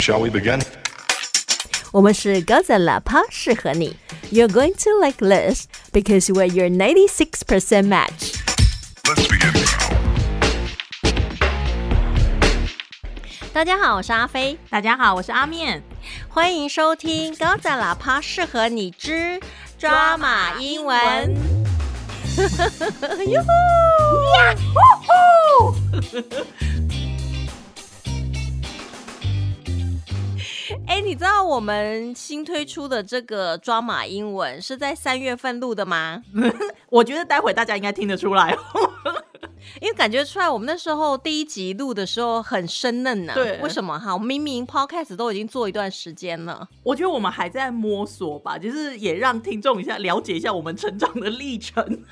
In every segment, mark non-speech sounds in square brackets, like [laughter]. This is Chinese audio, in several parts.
Shall we begin? 我们是高赞喇叭，适合你。You're going to like this because we're your 96% match. Let's begin now. 大家好，我是阿飞，大家好，我是阿面。欢迎收听高赞喇叭，适合你之抓马英文。哟呼！ [laughs] [laughs] [laughs] 你知道我们新推出的这个抓马英文是在三月份录的吗？[laughs] 我觉得待会大家应该听得出来。因为感觉出来，我们那时候第一集录的时候很生嫩呢。对，为什么哈？我明明 podcast 都已经做一段时间了。我觉得我们还在摸索吧，就是也让听众一下了解一下我们成长的历程。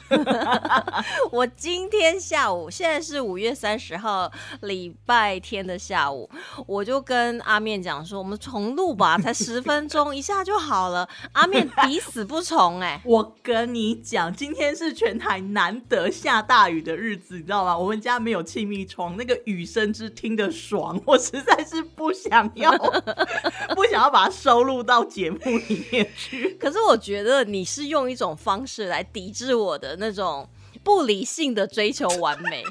[laughs] 我今天下午，现在是五月三十号礼拜天的下午，我就跟阿面讲说，我们重录吧，才十分钟，一下就好了。[laughs] 阿面抵死不从，哎，我跟你讲，今天是全台难得下大雨的日子。你知道吗？我们家没有气密窗，那个雨声之听得爽，我实在是不想要，[laughs] 不想要把它收录到节目里面去。可是我觉得你是用一种方式来抵制我的那种不理性的追求完美。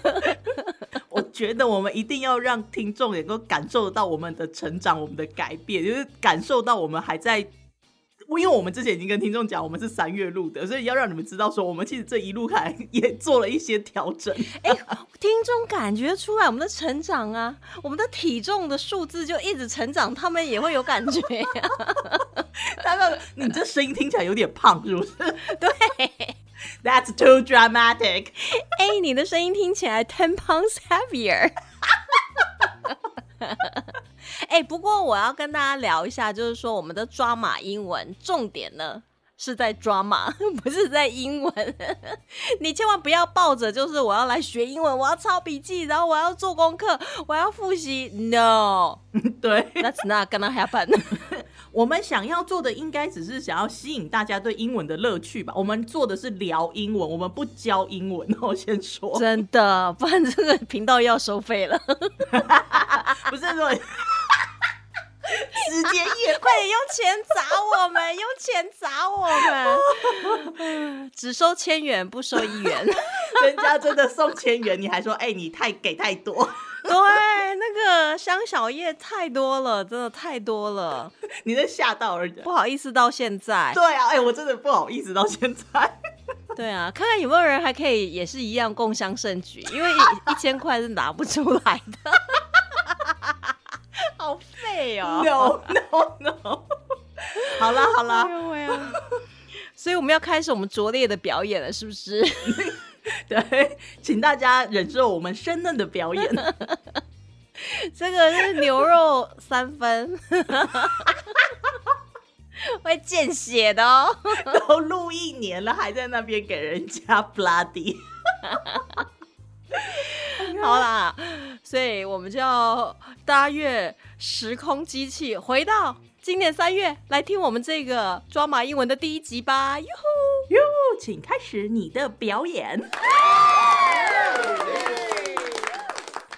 [laughs] 我觉得我们一定要让听众能够感受到我们的成长，我们的改变，就是感受到我们还在。因为我们之前已经跟听众讲，我们是三月录的，所以要让你们知道，说我们其实这一路来 [laughs] 也做了一些调整。哎，听众感觉出来我们的成长啊，我们的体重的数字就一直成长，他们也会有感觉。[laughs] 他们，你这声音听起来有点胖，是不是？[laughs] 对，That's too dramatic。哎，你的声音听起来 ten pounds heavier。哎，不过我要跟大家聊一下，就是说我们的抓马英文重点呢是在抓马，[laughs] 不是在英文。[laughs] 你千万不要抱着就是我要来学英文，我要抄笔记，然后我要做功课，我要复习。No，[laughs] 对，That's not gonna happen。我们想要做的应该只是想要吸引大家对英文的乐趣吧。我们做的是聊英文，我们不教英文。我先说，真的，不然这个频道要收费了。不是说。时间也快点用钱砸我们，用钱砸我们，[laughs] 只收千元不收一元，[laughs] 人家真的送千元，你还说哎你太给太多，[laughs] 对，那个香小叶太多了，真的太多了，你在吓到人家，不好意思到现在，对啊，哎我真的不好意思到现在，对啊，看看有没有人还可以也是一样共襄盛举，因为一千块是拿不出来的。[laughs] 好废哦！No No No！好 [laughs] 了好啦，[laughs] 所以我们要开始我们拙劣的表演了，是不是？对，请大家忍受我们生嫩的表演。这个是牛肉三分，会见血的哦。都录一年了，还在那边给人家 bloody。[laughs] 好啦，所以我们就要搭越时空机器，回到今年三月，来听我们这个抓马英文的第一集吧。哟呼哟，请开始你的表演。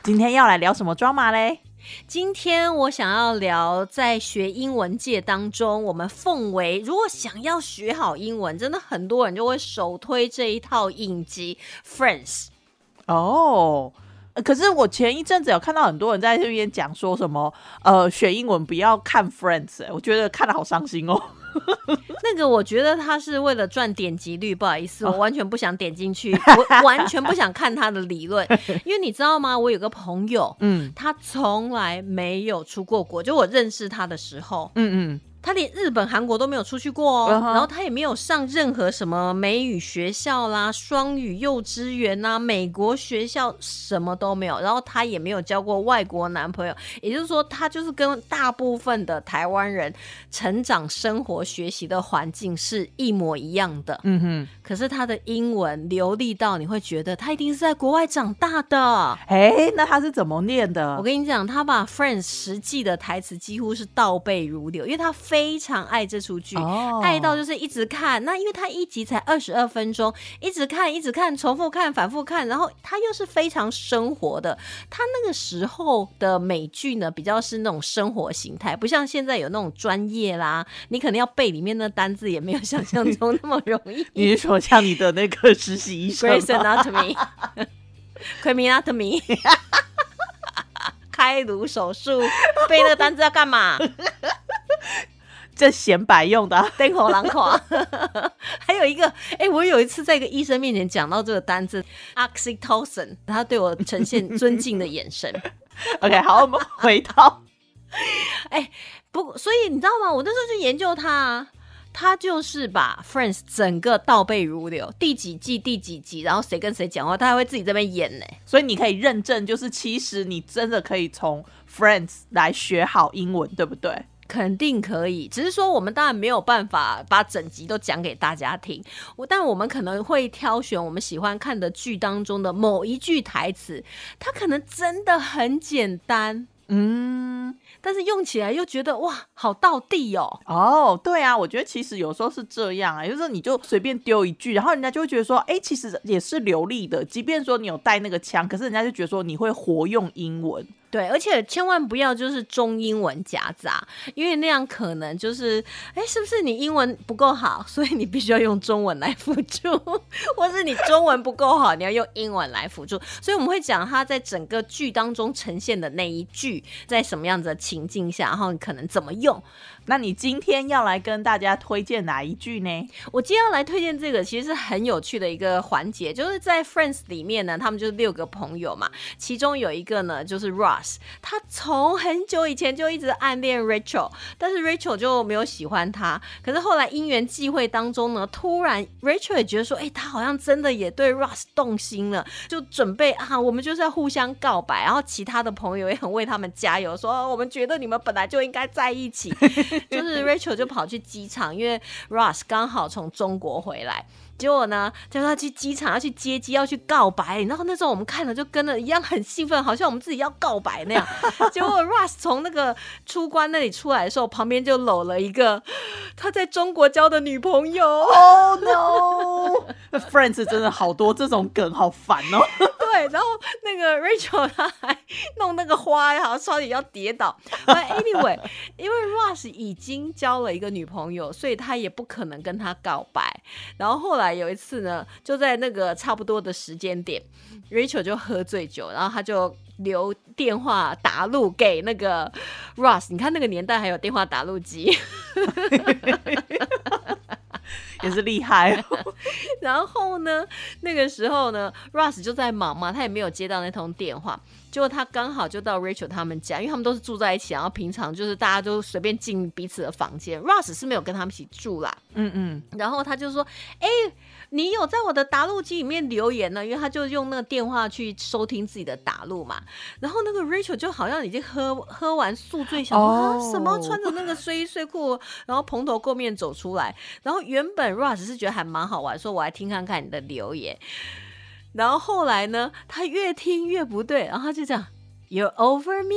今天要来聊什么抓马嘞？今天我想要聊在学英文界当中，我们奉为如果想要学好英文，真的很多人就会首推这一套影集《Friends》。哦，可是我前一阵子有看到很多人在这边讲说什么，呃，学英文不要看 Friends，我觉得看的好伤心哦。[laughs] 那个我觉得他是为了赚点击率，不好意思，我完全不想点进去，[laughs] 我完全不想看他的理论，因为你知道吗？我有个朋友，嗯，他从来没有出过国，就我认识他的时候，嗯嗯。他连日本、韩国都没有出去过哦，然后他也没有上任何什么美语学校啦、双语幼稚园啦、美国学校什么都没有，然后他也没有交过外国男朋友，也就是说，他就是跟大部分的台湾人成长、生活、学习的环境是一模一样的。嗯哼，可是他的英文流利到你会觉得他一定是在国外长大的。哎，那他是怎么念的？我跟你讲，他把《Friends》实际的台词几乎是倒背如流，因为他非。非常爱这出剧，哦爱到就是一直看。那因为它一集才二十二分钟，一直看一直看，重复看，反复看，然后它又是非常生活的。它那个时候的美剧呢，比较是那种生活形态，不像现在有那种专业啦，你可能要背里面的单字，也没有想象中那么容易。[laughs] 你是说像你的那个实习医生 Grey's 吗 Anatomy，Criminatomy，[laughs] [laughs] 开颅手术，背那个单字要干嘛？这显摆用的啊、灯火狼狂。[laughs] 还有一个，哎、我有一次在一个医生面前讲到这个单字 oxytocin，他对我呈现尊敬的眼神。[laughs] OK，好，我们回到 [laughs] 哎不，所以你知道吗？我那时候去研究他、啊，他就是把 Friends 整个倒背如流，第几季第几集，然后谁跟谁讲话，他还会自己在那边演呢、所以你可以认证，就是其实你真的可以从 Friends 来学好英文，对不对？肯定可以，只是说我们当然没有办法把整集都讲给大家听，我但我们可能会挑选我们喜欢看的剧当中的某一句台词，它可能真的很简单，嗯，但是用起来又觉得哇，好到地哦。哦，对啊，我觉得其实有时候是这样啊，就是你就随便丢一句，然后人家就会觉得说，哎，其实也是流利的，即便说你有带那个腔，可是人家就觉得说你会活用英文。对，而且千万不要就是中英文夹杂，因为那样可能就是，哎，是不是你英文不够好，所以你必须要用中文来辅助，[laughs] 或是你中文不够好，你要用英文来辅助。所以我们会讲他在整个剧当中呈现的那一句，在什么样子的情境下，然后你可能怎么用。那你今天要来跟大家推荐哪一句呢？我今天要来推荐这个，其实是很有趣的一个环节，就是在 Friends 里面呢，他们就是六个朋友嘛，其中有一个呢就是 Ross，他从很久以前就一直暗恋 Rachel，但是 Rachel 就没有喜欢他，可是后来因缘际会当中呢，突然 Rachel 也觉得说，哎、他好像真的也对 Ross 动心了，就准备啊，我们就是要互相告白，然后其他的朋友也很为他们加油，说、我们觉得你们本来就应该在一起，就是 Rachel 就跑去机场，因为 Ross 刚好从中国回来。结果呢，就他去机场要去接机，要去告白。然后那时候我们看了就跟了一样很兴奋，好像我们自己要告白那样。[laughs] 结果 Russ 从那个出关那里出来的时候，旁边就搂了一个他在中国交的女朋友。Oh no! [laughs] Friends 真的好多这种梗，好烦哦。对，然后那个 Rachel 他还弄那个花，好像差点要跌倒。Anyway，[laughs] 因为 Russ 已经交了一个女朋友，所以他也不可能跟她告白。然后后来有一次呢，就在那个差不多的时间点，Rachel 就喝醉酒，然后他就留电话打录给那个 Russ，。你看那个年代还有电话打录机。[laughs] 也是厉害、哦。[laughs] 然后呢，那个时候呢，Russ 就在忙嘛，他也没有接到那通电话。结果他刚好就到 Rachel 他们家，因为他们都是住在一起，然后平常就是大家都随便进彼此的房间。Ross 是没有跟他们一起住啦，嗯嗯，然后他就说：“哎、你有在我的答录机里面留言呢？”因为他就用那个电话去收听自己的答录嘛。然后那个 Rachel 就好像已经喝喝完宿醉，想说、哦啊什么穿着那个睡衣睡裤，然后蓬头垢面走出来。然后原本 Ross 是觉得还蛮好玩，说我来听看看你的留言。然后后来呢，他越听越不对，然后他就讲：“You're over me,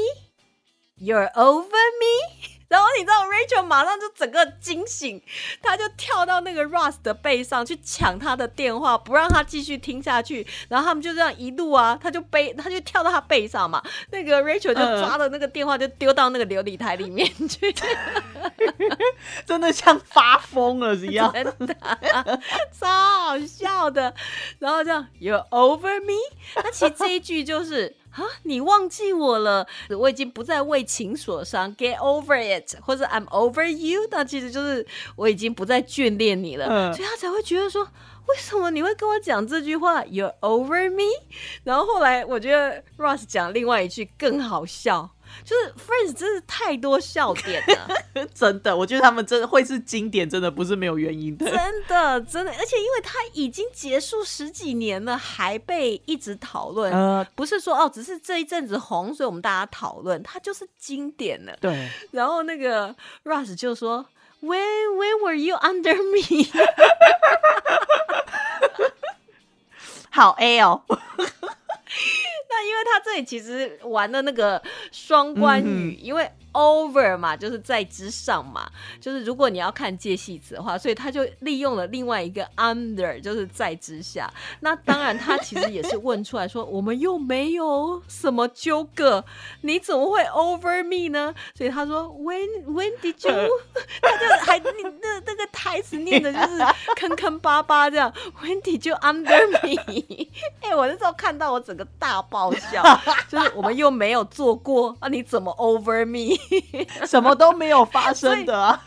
you're over me。”然后你知道 Rachel 马上就整个惊醒，他就跳到那个 Ross 的背上去抢他的电话，不让他继续听下去。然后他们就这样一路啊，他就背，他就跳到他背上嘛。那个 Rachel 就抓着那个电话，就丢到那个琉璃台里面去。[laughs] 真的像发疯了一样。[laughs] 真的超好笑的。然后这样，You're over me。那其实这一句就是啊，你忘记我了，我已经不再为情所伤，Get over it，或者 I'm over you。那其实就是我已经不再眷恋你了，嗯所以他才会觉得说。为什么你会跟我讲这句话？You're over me。然后后来我觉得 Ross 讲另外一句更好笑，就是 Friends 真是太多笑点了。[laughs] 真的，我觉得他们真的会是经典，真的不是没有原因的。真的，真的，而且因为它已经结束十几年了，还被一直讨论，呃，不是说哦，只是这一阵子红，所以我们大家讨论，它就是经典了。对，然后那个 Russ 就说：“When when were you under me？” [laughs] 好 A 哦，那因为他这里其实玩的那个双关语，因为 over 嘛，就是在之上嘛，就是如果你要看介系词的话，所以他就利用了另外一个 under，就是在之下。那当然，他其实也是问出来说，[laughs] 我们又没有什么纠葛，你怎么会 over me 呢？所以他说 when when did you？[laughs] 他就还那那那个台词念的就是坑坑巴巴这样，when did you under me？[laughs] 哎、我那时候看到我整个大爆笑，就是我们又没有做过啊，你怎么 over me？[laughs] 什么都没有发生的啊。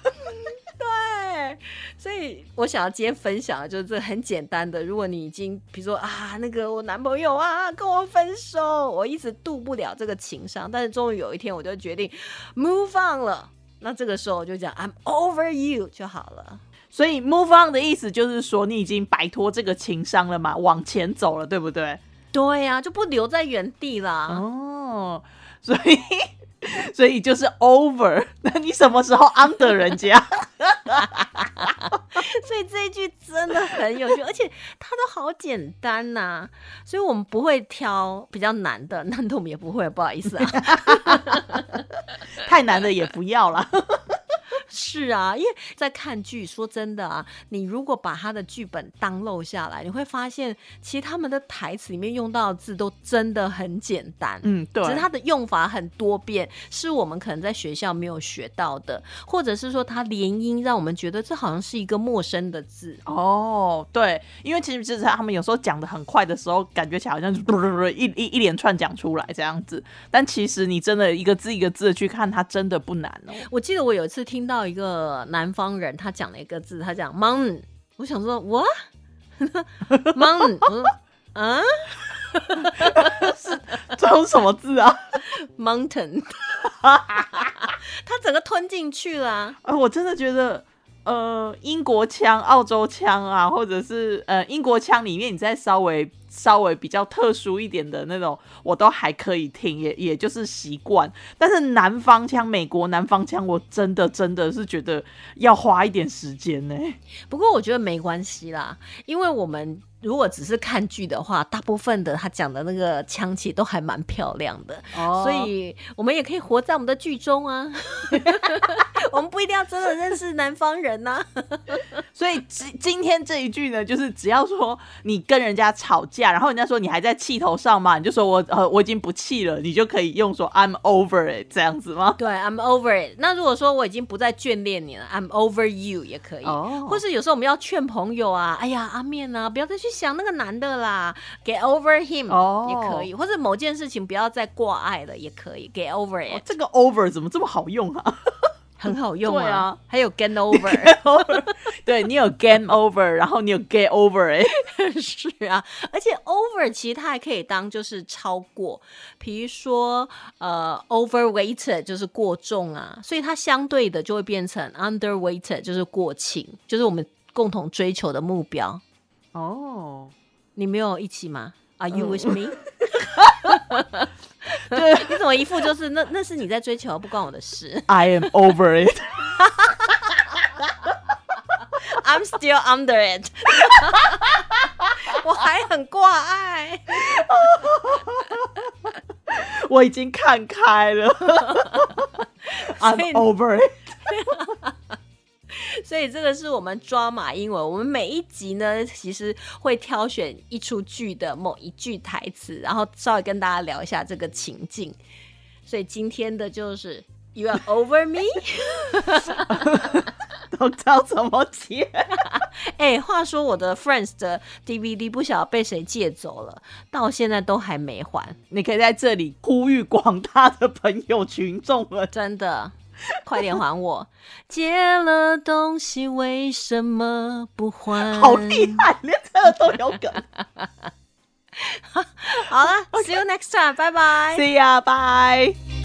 对，所以我想要今天分享的就是这很简单的。如果你已经比如说啊，那个我男朋友啊跟我分手，我一直渡不了这个情伤，但是终于有一天我就决定 move on 了。那这个时候我就讲 I'm over you 就好了。所以 move on 的意思就是说你已经摆脱这个情伤了嘛，往前走了，对不对？对呀、就不留在原地啦。哦，所以 [laughs] 所以就是 over。那你什么时候 under 人家？[laughs] 所以这一句真的很有趣，而且它都好简单呐、所以我们不会挑比较难的，难的我们也不会，不好意思啊。[laughs] 太难的也不要啦。[laughs] 是啊，因为在看剧，说真的啊，你如果把他的剧本当漏下来，你会发现，其实他们的台词里面用到的字都真的很简单。嗯，对只是它的用法很多变，是我们可能在学校没有学到的，或者是说它连音让我们觉得这好像是一个陌生的字。哦，对，因为其实就是他们有时候讲的很快的时候，感觉起来好像是 [laughs] 一一一连串讲出来这样子，但其实你真的一个字一个字的去看，它真的不难哦。我记得我有一次听到一个南方人，他讲了一个字，他讲 mountain，我想说 what [laughs] mountain，我说啊？[laughs] 这有什么字啊？mountain，他整个吞进去了啊、啊，我真的觉得。呃，英国腔、澳洲腔啊，或者是呃英国腔里面，你再稍微稍微比较特殊一点的那种，我都还可以听，也也就是习惯。但是南方腔、美国南方腔，我真的真的是觉得要花一点时间呢、不过我觉得没关系啦，因为我们如果只是看剧的话，大部分的他讲的那个腔气都还蛮漂亮的，哦。所以我们也可以活在我们的剧中啊。[laughs] 我们不一定要真的认识南方人呐、所以今今天这一句呢，就是只要说你跟人家吵架，然后人家说你还在气头上嘛，你就说我呃我已经不气了，你就可以用说 I'm over it 这样子吗？对，I'm over it。那如果说我已经不再眷恋你了，I'm over you 也可以。哦或是有时候我们要劝朋友啊，哎呀，阿面啊，不要再去想那个男的啦，get over him、哦也可以。或者某件事情不要再挂碍了，也可以，get over 哦 it，、这个 over 怎么这么好用啊？很好用对啊。还有 get [laughs] over，对你有 game over，然后你有 get over it，[laughs] 是啊，而且 over 其实它还可以当就是超过，比如说呃 overweight 就是过重啊，所以它相对的就会变成 underweight 就是过轻，就是我们共同追求的目标。哦，你没有一起吗？Are you with me？[laughs] 对你怎么一副就是那那是你在追求，不关我的事。，I am over it，I'm [laughs] [laughs] still under it。[laughs] 我还很挂碍。我已经看开了，I'm over it。所以这个是我们抓马英文。我们每一集呢，其实会挑选一出剧的某一句台词，然后稍微跟大家聊一下这个情境。所以今天的就是 You are over me。[laughs] 都知道怎么接。哎、话说我的 Friends 的 DVD 不晓得被谁借走了，到现在都还没还，你可以在这里呼吁广大的朋友群众们，真的。[laughs] 快点还我！借了东西为什么不还？[laughs] 好厉害，连这都有梗。[laughs] 好了，See you next time，拜拜。See ya，bye。